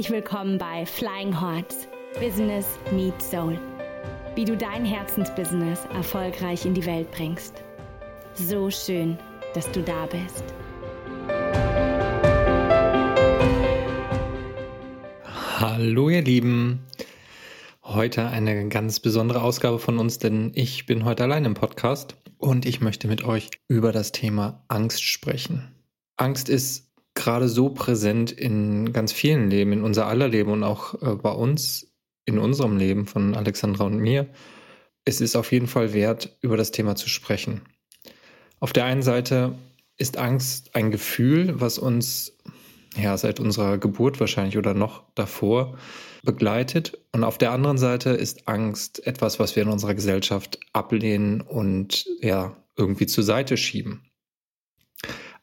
Herzlich willkommen bei Flying Hearts Business Meets Soul. Wie du dein Herzensbusiness erfolgreich in die Welt bringst. So schön, dass du da bist. Hallo ihr Lieben. Heute eine ganz besondere Ausgabe von uns, denn ich bin heute allein im Podcast und ich möchte mit euch über das Thema Angst sprechen. Angst ist gerade so präsent in ganz vielen Leben, in unser aller Leben und auch äh, bei uns, in unserem Leben von Alexandra und mir. Es ist auf jeden Fall wert, über das Thema zu sprechen. Auf der einen Seite ist Angst ein Gefühl, was uns ja seit unserer Geburt wahrscheinlich oder noch davor begleitet. Und auf der anderen Seite ist Angst etwas, was wir in unserer Gesellschaft ablehnen und ja irgendwie zur Seite schieben.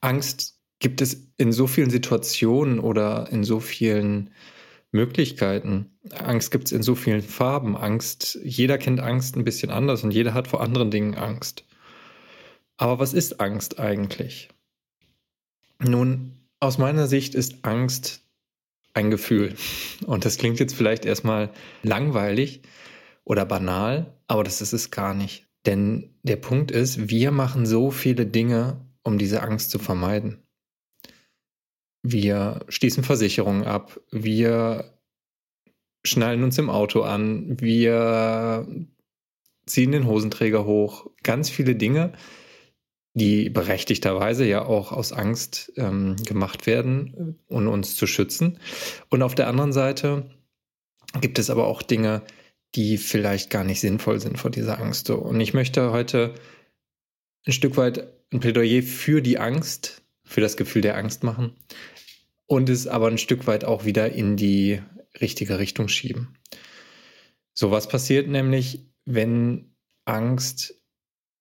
Angst gibt es in so vielen Situationen oder in so vielen Möglichkeiten. Angst gibt es in so vielen Farben. Angst, jeder kennt Angst ein bisschen anders und jeder hat vor anderen Dingen Angst. Aber was ist Angst eigentlich? Nun, aus meiner Sicht ist Angst ein Gefühl. Und das klingt jetzt vielleicht erstmal langweilig oder banal, aber das ist es gar nicht. Denn der Punkt ist, wir machen so viele Dinge, um diese Angst zu vermeiden. Wir schließen Versicherungen ab. Wir schnallen uns im Auto an. Wir ziehen den Hosenträger hoch. Ganz viele Dinge, die berechtigterweise ja auch aus Angst ähm, gemacht werden, um uns zu schützen. Und auf der anderen Seite gibt es aber auch Dinge, die vielleicht gar nicht sinnvoll sind vor dieser Angst. Und ich möchte heute ein Stück weit ein Plädoyer für die Angst, für das Gefühl der Angst machen und es aber ein Stück weit auch wieder in die richtige Richtung schieben. So was passiert nämlich, wenn Angst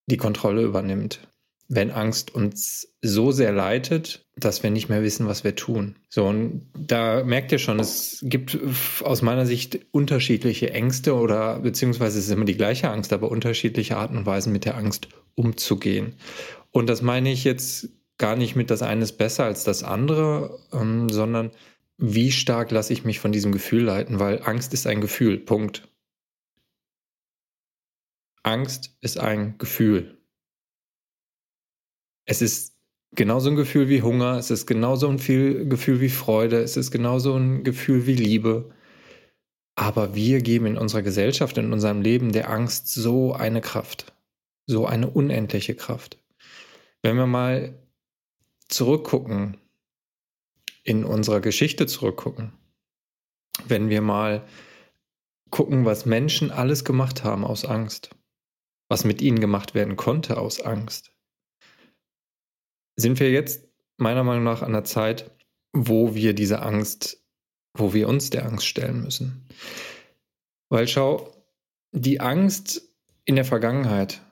die Kontrolle übernimmt. Wenn Angst uns so sehr leitet, dass wir nicht mehr wissen, was wir tun. So, und da merkt ihr schon, es gibt aus meiner Sicht unterschiedliche Ängste oder beziehungsweise es ist immer die gleiche Angst, aber unterschiedliche Arten und Weisen mit der Angst umzugehen. Und das meine ich jetzt gar nicht mit das eine ist besser als das andere, ähm, sondern wie stark lasse ich mich von diesem Gefühl leiten, weil Angst ist ein Gefühl, Punkt. Angst ist ein Gefühl. Es ist genauso ein Gefühl wie Hunger, es ist genauso ein Gefühl wie Freude, es ist genauso ein Gefühl wie Liebe. Aber wir geben in unserer Gesellschaft, in unserem Leben der Angst so eine Kraft, so eine unendliche Kraft. Wenn wir mal zurückgucken, in unserer Geschichte zurückgucken, wenn wir mal gucken, was Menschen alles gemacht haben aus Angst, was mit ihnen gemacht werden konnte aus Angst, sind wir jetzt meiner Meinung nach an der Zeit, wo wir diese Angst, wo wir uns der Angst stellen müssen. Weil schau, die Angst in der Vergangenheit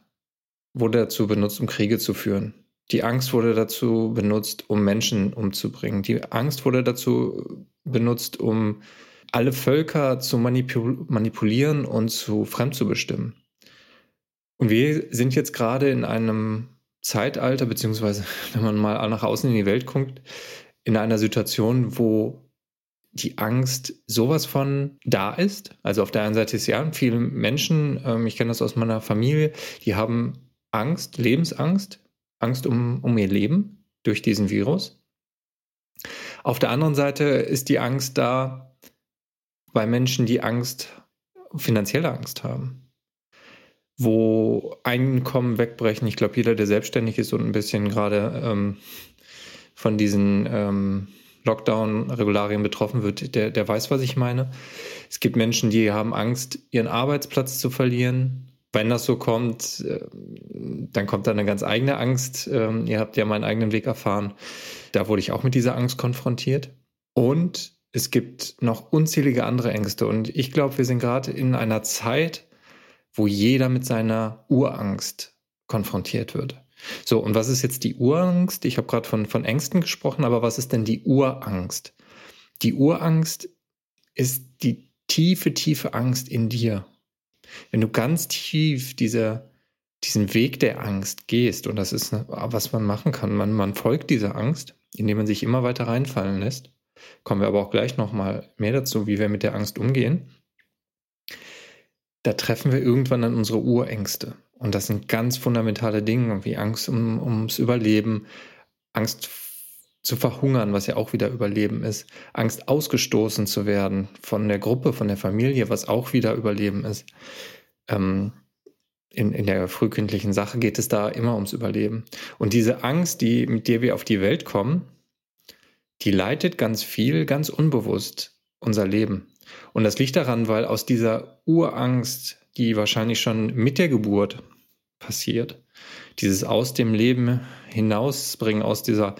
wurde dazu benutzt, um Kriege zu führen. Die Angst wurde dazu benutzt, um Menschen umzubringen. Die Angst wurde dazu benutzt, um alle Völker zu manipul manipulieren und zu fremd zu bestimmen. Und wir sind jetzt gerade in einem Zeitalter, beziehungsweise wenn man mal nach außen in die Welt guckt, in einer Situation, wo die Angst sowas von da ist. Also auf der einen Seite ist ja, viele Menschen, ähm, ich kenne das aus meiner Familie, die haben Angst, Lebensangst, Angst um, um ihr Leben durch diesen Virus. Auf der anderen Seite ist die Angst da bei Menschen, die Angst, finanzielle Angst haben, wo Einkommen wegbrechen. Ich glaube, jeder, der selbstständig ist und ein bisschen gerade ähm, von diesen ähm, Lockdown-Regularien betroffen wird, der, der weiß, was ich meine. Es gibt Menschen, die haben Angst, ihren Arbeitsplatz zu verlieren, wenn das so kommt, äh, dann kommt da eine ganz eigene Angst. Ähm, ihr habt ja meinen eigenen Weg erfahren. Da wurde ich auch mit dieser Angst konfrontiert. Und es gibt noch unzählige andere Ängste. Und ich glaube, wir sind gerade in einer Zeit, wo jeder mit seiner Urangst konfrontiert wird. So, und was ist jetzt die Urangst? Ich habe gerade von, von Ängsten gesprochen, aber was ist denn die Urangst? Die Urangst ist die tiefe, tiefe Angst in dir. Wenn du ganz tief diese, diesen Weg der Angst gehst, und das ist, was man machen kann, man, man folgt dieser Angst, indem man sich immer weiter reinfallen lässt, kommen wir aber auch gleich nochmal mehr dazu, wie wir mit der Angst umgehen, da treffen wir irgendwann an unsere Urängste. Und das sind ganz fundamentale Dinge, wie Angst um, ums Überleben, Angst zu verhungern, was ja auch wieder Überleben ist, Angst ausgestoßen zu werden von der Gruppe, von der Familie, was auch wieder Überleben ist. Ähm, in, in der frühkindlichen Sache geht es da immer ums Überleben. Und diese Angst, die, mit der wir auf die Welt kommen, die leitet ganz viel, ganz unbewusst unser Leben. Und das liegt daran, weil aus dieser Urangst, die wahrscheinlich schon mit der Geburt passiert, dieses aus dem Leben hinausbringen, aus dieser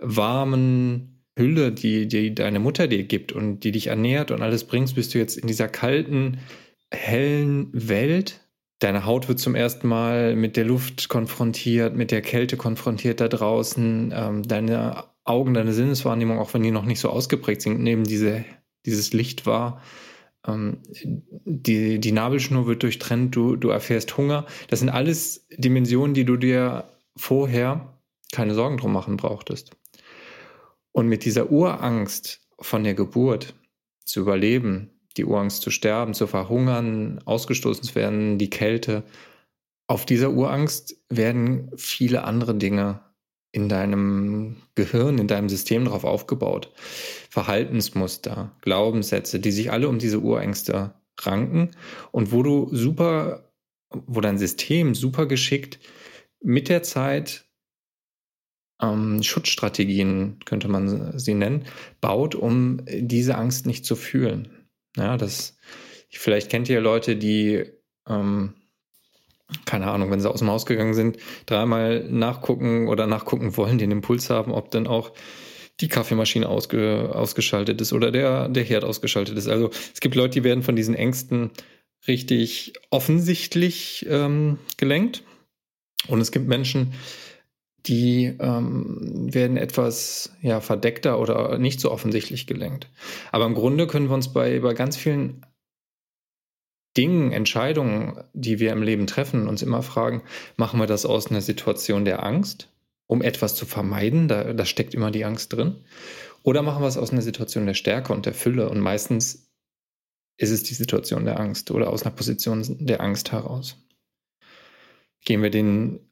warmen Hülle, die, die deine Mutter dir gibt und die dich ernährt und alles bringst, bist du jetzt in dieser kalten, hellen Welt. Deine Haut wird zum ersten Mal mit der Luft konfrontiert, mit der Kälte konfrontiert da draußen. Ähm, deine Augen, deine Sinneswahrnehmung, auch wenn die noch nicht so ausgeprägt sind, nehmen diese, dieses Licht wahr. Ähm, die, die Nabelschnur wird durchtrennt, du, du erfährst Hunger. Das sind alles Dimensionen, die du dir vorher keine Sorgen drum machen brauchtest. Und mit dieser Urangst von der Geburt zu überleben, die Urangst zu sterben, zu verhungern, ausgestoßen zu werden, die Kälte, auf dieser Urangst werden viele andere Dinge in deinem Gehirn, in deinem System drauf aufgebaut. Verhaltensmuster, Glaubenssätze, die sich alle um diese Urängste ranken und wo du super, wo dein System super geschickt mit der Zeit ähm, Schutzstrategien, könnte man sie nennen, baut, um diese Angst nicht zu fühlen. Ja, das, vielleicht kennt ihr Leute, die, ähm, keine Ahnung, wenn sie aus dem Haus gegangen sind, dreimal nachgucken oder nachgucken wollen, den Impuls haben, ob dann auch die Kaffeemaschine ausge, ausgeschaltet ist oder der, der Herd ausgeschaltet ist. Also es gibt Leute, die werden von diesen Ängsten richtig offensichtlich ähm, gelenkt. Und es gibt Menschen, ähm, werden etwas ja, verdeckter oder nicht so offensichtlich gelenkt. Aber im Grunde können wir uns bei, bei ganz vielen Dingen, Entscheidungen, die wir im Leben treffen, uns immer fragen, machen wir das aus einer Situation der Angst, um etwas zu vermeiden, da, da steckt immer die Angst drin, oder machen wir es aus einer Situation der Stärke und der Fülle und meistens ist es die Situation der Angst oder aus einer Position der Angst heraus. Gehen wir den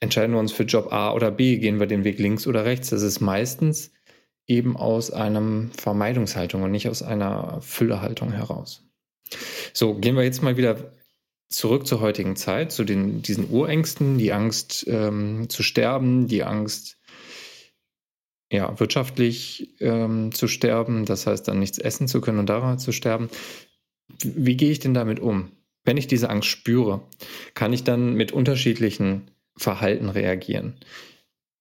entscheiden wir uns für Job A oder B, gehen wir den Weg links oder rechts. Das ist meistens eben aus einer Vermeidungshaltung und nicht aus einer Füllehaltung heraus. So, gehen wir jetzt mal wieder zurück zur heutigen Zeit, zu den, diesen Urängsten, die Angst ähm, zu sterben, die Angst, ja, wirtschaftlich ähm, zu sterben, das heißt dann nichts essen zu können und daran zu sterben. Wie, wie gehe ich denn damit um? Wenn ich diese Angst spüre, kann ich dann mit unterschiedlichen Verhalten reagieren.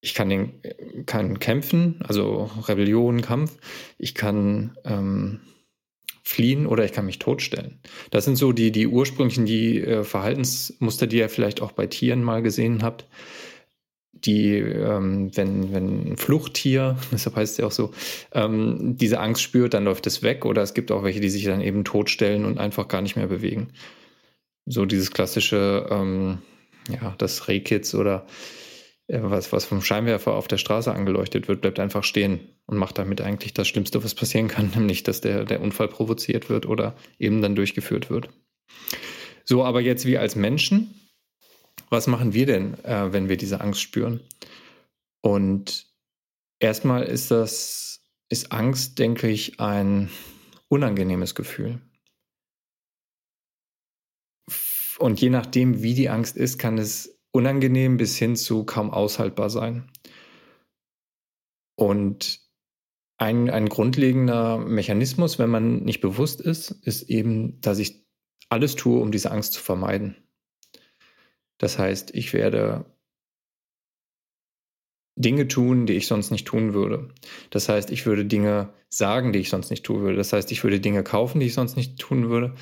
Ich kann, den, kann kämpfen, also Rebellion, Kampf. Ich kann ähm, fliehen oder ich kann mich totstellen. Das sind so die, die ursprünglichen die, äh, Verhaltensmuster, die ihr vielleicht auch bei Tieren mal gesehen habt. Die, ähm, wenn, wenn ein Fluchttier, deshalb heißt es ja auch so, ähm, diese Angst spürt, dann läuft es weg. Oder es gibt auch welche, die sich dann eben totstellen und einfach gar nicht mehr bewegen. So dieses klassische, ähm, ja, das Rehkitz oder was, was vom Scheinwerfer auf der Straße angeleuchtet wird, bleibt einfach stehen und macht damit eigentlich das Schlimmste, was passieren kann, nämlich dass der, der Unfall provoziert wird oder eben dann durchgeführt wird. So, aber jetzt wir als Menschen, was machen wir denn, äh, wenn wir diese Angst spüren? Und erstmal ist das, ist Angst, denke ich, ein unangenehmes Gefühl. Und je nachdem, wie die Angst ist, kann es unangenehm bis hin zu kaum aushaltbar sein. Und ein, ein grundlegender Mechanismus, wenn man nicht bewusst ist, ist eben, dass ich alles tue, um diese Angst zu vermeiden. Das heißt, ich werde Dinge tun, die ich sonst nicht tun würde. Das heißt, ich würde Dinge sagen, die ich sonst nicht tun würde. Das heißt, ich würde Dinge kaufen, die ich sonst nicht tun würde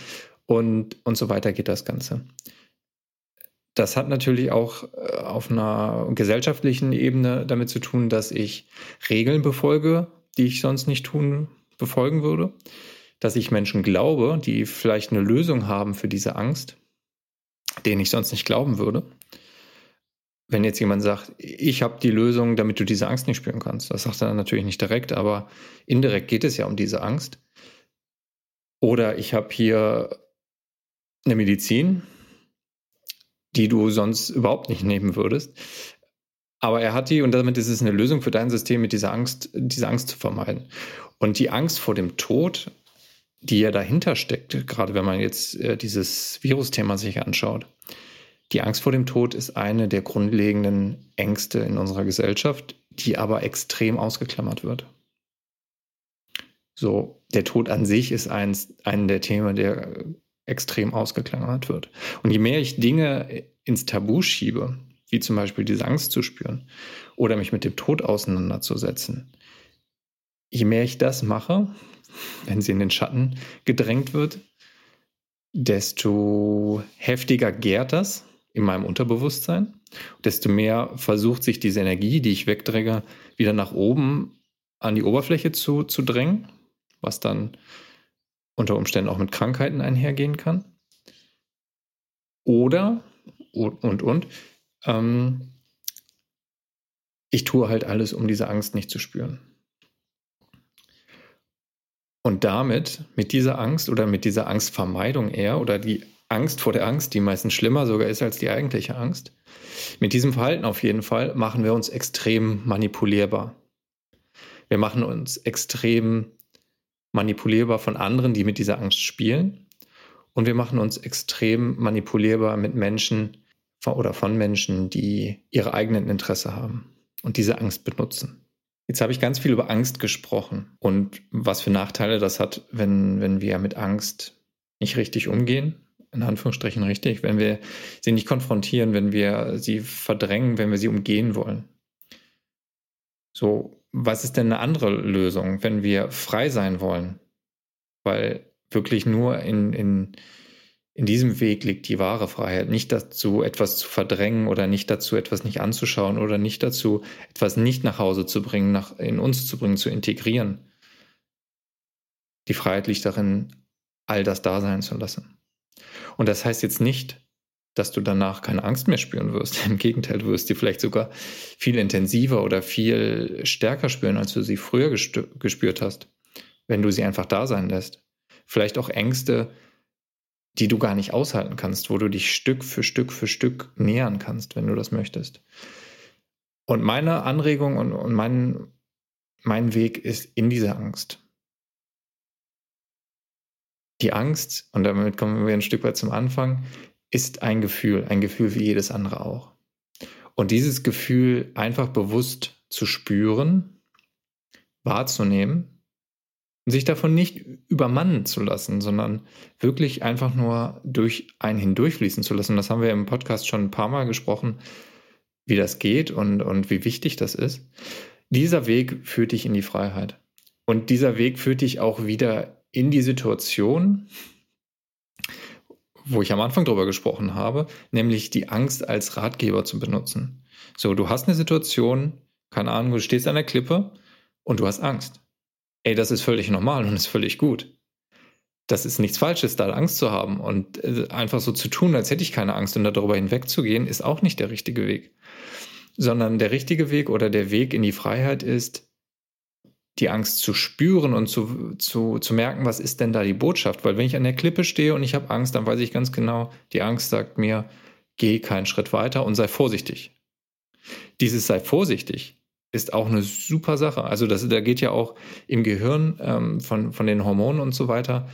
und, und so weiter geht das Ganze. Das hat natürlich auch äh, auf einer gesellschaftlichen Ebene damit zu tun, dass ich Regeln befolge, die ich sonst nicht tun, befolgen würde. Dass ich Menschen glaube, die vielleicht eine Lösung haben für diese Angst, denen ich sonst nicht glauben würde. wenn jetzt jemand sagt, ich habe die Lösung, damit du diese Angst nicht spüren kannst. Das sagt er natürlich nicht direkt, aber indirekt geht es ja um diese Angst. Oder ich habe hier eine Medizin, die du sonst überhaupt nicht nehmen würdest. Aber er hat die und damit ist es eine Lösung für dein System, mit dieser Angst, diese Angst zu vermeiden. Und die Angst vor dem Tod, die ja dahinter steckt, gerade wenn man jetzt äh, dieses Virusthema sich anschaut, die Angst vor dem Tod ist eine der grundlegenden Ängste in unserer Gesellschaft, die aber extrem ausgeklammert wird. So, der Tod an sich ist eins, ein der Themen, der extrem ausgeklammert wird. Und je mehr ich Dinge ins Tabu schiebe, wie zum Beispiel diese Angst zu spüren oder mich mit dem Tod auseinanderzusetzen, je mehr ich das mache, wenn sie in den Schatten gedrängt wird, desto heftiger gärt das in meinem Unterbewusstsein, desto mehr versucht sich diese Energie, die ich wegdränge, wieder nach oben an die Oberfläche zu, zu drängen, was dann unter Umständen auch mit Krankheiten einhergehen kann. Oder, und, und, und ähm, ich tue halt alles, um diese Angst nicht zu spüren. Und damit, mit dieser Angst oder mit dieser Angstvermeidung eher oder die Angst vor der Angst, die meistens schlimmer sogar ist als die eigentliche Angst, mit diesem Verhalten auf jeden Fall machen wir uns extrem manipulierbar. Wir machen uns extrem manipulierbar von anderen, die mit dieser Angst spielen. Und wir machen uns extrem manipulierbar mit Menschen oder von Menschen, die ihre eigenen Interesse haben und diese Angst benutzen. Jetzt habe ich ganz viel über Angst gesprochen und was für Nachteile das hat, wenn, wenn wir mit Angst nicht richtig umgehen. In Anführungsstrichen richtig, wenn wir sie nicht konfrontieren, wenn wir sie verdrängen, wenn wir sie umgehen wollen. So, was ist denn eine andere Lösung, wenn wir frei sein wollen? Weil wirklich nur in, in, in diesem Weg liegt die wahre Freiheit. Nicht dazu, etwas zu verdrängen oder nicht dazu, etwas nicht anzuschauen oder nicht dazu, etwas nicht nach Hause zu bringen, nach, in uns zu bringen, zu integrieren. Die Freiheit liegt darin, all das da sein zu lassen. Und das heißt jetzt nicht, dass du danach keine Angst mehr spüren wirst. Im Gegenteil, du wirst sie vielleicht sogar viel intensiver oder viel stärker spüren, als du sie früher gespürt hast, wenn du sie einfach da sein lässt. Vielleicht auch Ängste, die du gar nicht aushalten kannst, wo du dich Stück für Stück für Stück nähern kannst, wenn du das möchtest. Und meine Anregung und, und mein, mein Weg ist in dieser Angst. Die Angst, und damit kommen wir ein Stück weit zum Anfang, ist ein Gefühl, ein Gefühl wie jedes andere auch. Und dieses Gefühl einfach bewusst zu spüren, wahrzunehmen sich davon nicht übermannen zu lassen, sondern wirklich einfach nur durch einen hindurchfließen zu lassen. Das haben wir im Podcast schon ein paar Mal gesprochen, wie das geht und, und wie wichtig das ist. Dieser Weg führt dich in die Freiheit. Und dieser Weg führt dich auch wieder in die Situation, wo ich am Anfang drüber gesprochen habe, nämlich die Angst als Ratgeber zu benutzen. So, du hast eine Situation, keine Ahnung, du stehst an der Klippe und du hast Angst. Ey, das ist völlig normal und ist völlig gut. Das ist nichts Falsches, da Angst zu haben und äh, einfach so zu tun, als hätte ich keine Angst und darüber hinwegzugehen, ist auch nicht der richtige Weg. Sondern der richtige Weg oder der Weg in die Freiheit ist, die Angst zu spüren und zu, zu, zu merken, was ist denn da die Botschaft? Weil wenn ich an der Klippe stehe und ich habe Angst, dann weiß ich ganz genau, die Angst sagt mir, geh keinen Schritt weiter und sei vorsichtig. Dieses sei vorsichtig ist auch eine super Sache. Also das, da geht ja auch im Gehirn ähm, von, von den Hormonen und so weiter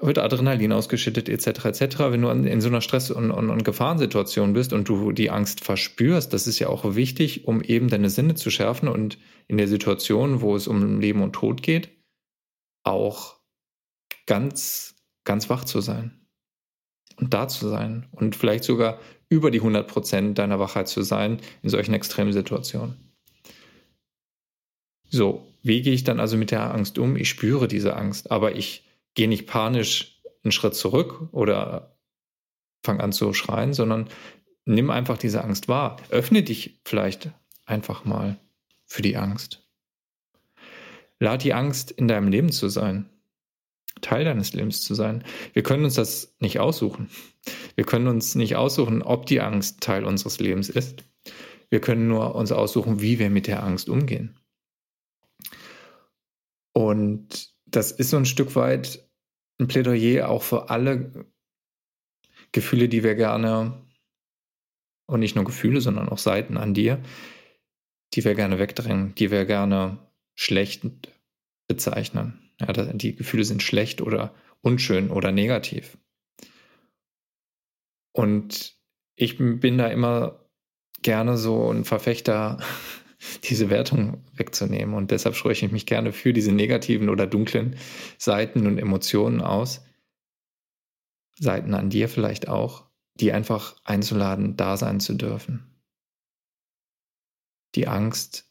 wird Adrenalin ausgeschüttet etc. etc. Wenn du in so einer Stress- und, und, und, Gefahrensituation bist und du die Angst verspürst, das ist ja auch wichtig, um eben deine Sinne zu schärfen und in der Situation, wo es um Leben und Tod geht, auch ganz, ganz wach zu sein und da zu sein und vielleicht sogar über die 100 Prozent deiner Wachheit zu sein in solchen extremen Situationen. So, wie gehe ich dann also mit der Angst um? Ich spüre diese Angst, aber ich geh nicht panisch einen Schritt zurück oder fang an zu schreien, sondern nimm einfach diese Angst wahr. Öffne dich vielleicht einfach mal für die Angst. Lad die Angst in deinem Leben zu sein. Teil deines Lebens zu sein. Wir können uns das nicht aussuchen. Wir können uns nicht aussuchen, ob die Angst Teil unseres Lebens ist. Wir können nur uns aussuchen, wie wir mit der Angst umgehen. Und das ist so ein Stück weit ein Plädoyer auch für alle Gefühle, die wir gerne, und nicht nur Gefühle, sondern auch Seiten an dir, die wir gerne wegdrängen, die wir gerne schlecht bezeichnen. Ja, die Gefühle sind schlecht oder unschön oder negativ. Und ich bin da immer gerne so ein Verfechter, diese Wertung wegzunehmen. Und deshalb spreche ich mich gerne für diese negativen oder dunklen Seiten und Emotionen aus. Seiten an dir vielleicht auch, die einfach einzuladen, da sein zu dürfen. Die Angst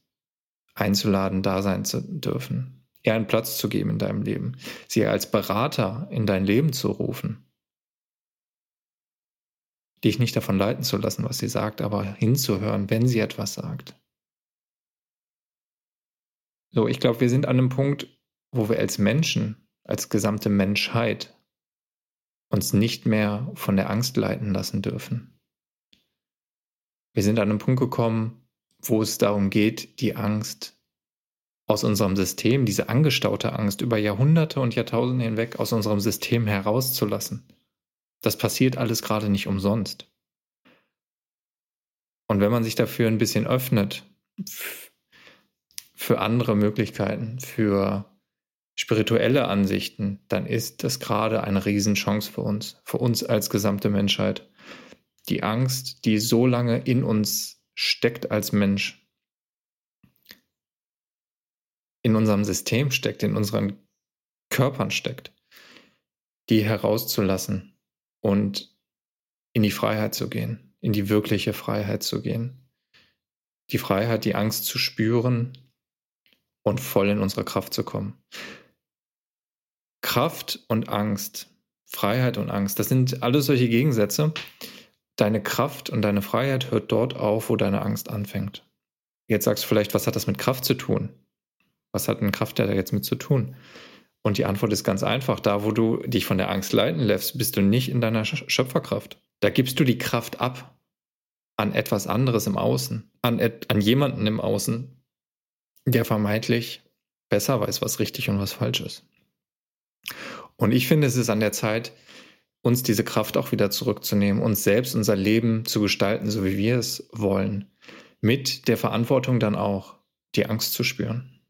einzuladen, da sein zu dürfen. Ihr einen Platz zu geben in deinem Leben. Sie als Berater in dein Leben zu rufen. Dich nicht davon leiten zu lassen, was sie sagt, aber hinzuhören, wenn sie etwas sagt. So, ich glaube, wir sind an einem Punkt, wo wir als Menschen, als gesamte Menschheit uns nicht mehr von der Angst leiten lassen dürfen. Wir sind an einem Punkt gekommen, wo es darum geht, die Angst aus unserem System, diese angestaute Angst über Jahrhunderte und Jahrtausende hinweg aus unserem System herauszulassen. Das passiert alles gerade nicht umsonst. Und wenn man sich dafür ein bisschen öffnet, für andere Möglichkeiten, für spirituelle Ansichten, dann ist das gerade eine Riesenchance für uns, für uns als gesamte Menschheit. Die Angst, die so lange in uns steckt als Mensch, in unserem System steckt, in unseren Körpern steckt, die herauszulassen und in die Freiheit zu gehen, in die wirkliche Freiheit zu gehen. Die Freiheit, die Angst zu spüren und voll in unsere Kraft zu kommen. Kraft und Angst, Freiheit und Angst, das sind alles solche Gegensätze. Deine Kraft und deine Freiheit hört dort auf, wo deine Angst anfängt. Jetzt sagst du vielleicht, was hat das mit Kraft zu tun? Was hat ein Kraft da jetzt mit zu tun? Und die Antwort ist ganz einfach. Da, wo du dich von der Angst leiten lässt, bist du nicht in deiner Schöpferkraft. Da gibst du die Kraft ab an etwas anderes im Außen, an, an jemanden im Außen, der vermeintlich besser weiß, was richtig und was falsch ist. Und ich finde, es ist an der Zeit, uns diese Kraft auch wieder zurückzunehmen, uns selbst unser Leben zu gestalten, so wie wir es wollen, mit der Verantwortung dann auch, die Angst zu spüren.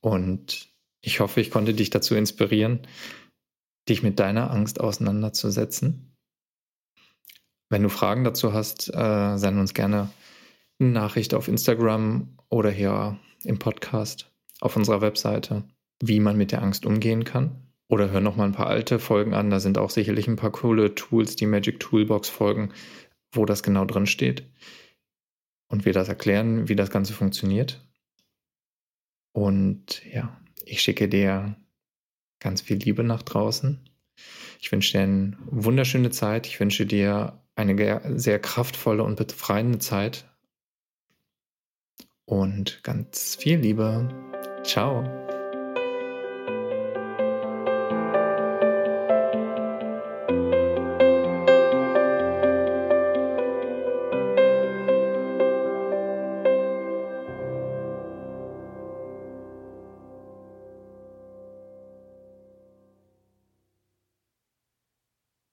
Und ich hoffe, ich konnte dich dazu inspirieren, dich mit deiner Angst auseinanderzusetzen. Wenn du Fragen dazu hast, äh, send uns gerne eine Nachricht auf Instagram oder hier im Podcast auf unserer Webseite, wie man mit der Angst umgehen kann. Oder hör noch mal ein paar alte Folgen an. Da sind auch sicherlich ein paar coole Tools, die Magic Toolbox Folgen, wo das genau drin steht. Und wir das erklären, wie das Ganze funktioniert. Und ja, ich schicke dir ganz viel Liebe nach draußen. Ich wünsche dir eine wunderschöne Zeit. Ich wünsche dir eine sehr kraftvolle und befreiende Zeit und ganz viel Liebe. Ciao.